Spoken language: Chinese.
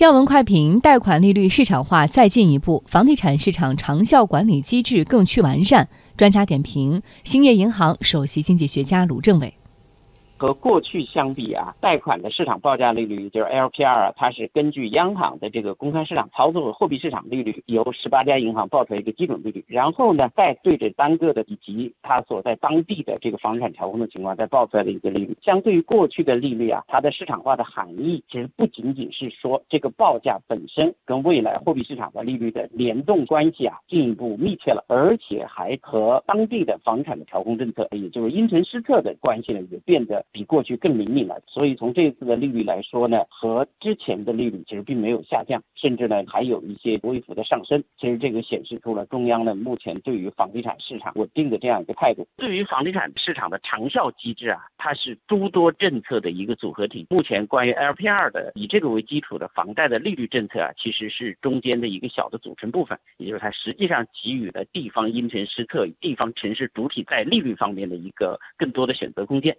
要闻快评：贷款利率市场化再进一步，房地产市场长效管理机制更趋完善。专家点评：兴业银行首席经济学家卢正伟。和过去相比啊，贷款的市场报价利率就是 LPR，啊它是根据央行的这个公开市场操作货币市场利率，由十八家银行报出来一个基准利率，然后呢，再对着单个的以及它所在当地的这个房产调控的情况再报出来的一个利率。相对于过去的利率啊，它的市场化的含义其实不仅仅是说这个报价本身跟未来货币市场的利率的联动关系啊进一步密切了，而且还和当地的房产的调控政策，也就是因城施策的关系呢，也变得。比过去更灵敏了，所以从这次的利率来说呢，和之前的利率其实并没有下降，甚至呢还有一些微幅的上升。其实这个显示出了中央呢目前对于房地产市场稳定的这样一个态度。对于房地产市场的长效机制啊，它是诸多政策的一个组合体。目前关于 LPR 的以这个为基础的房贷的利率政策啊，其实是中间的一个小的组成部分，也就是它实际上给予了地方因城施策、地方城市主体在利率方面的一个更多的选择空间。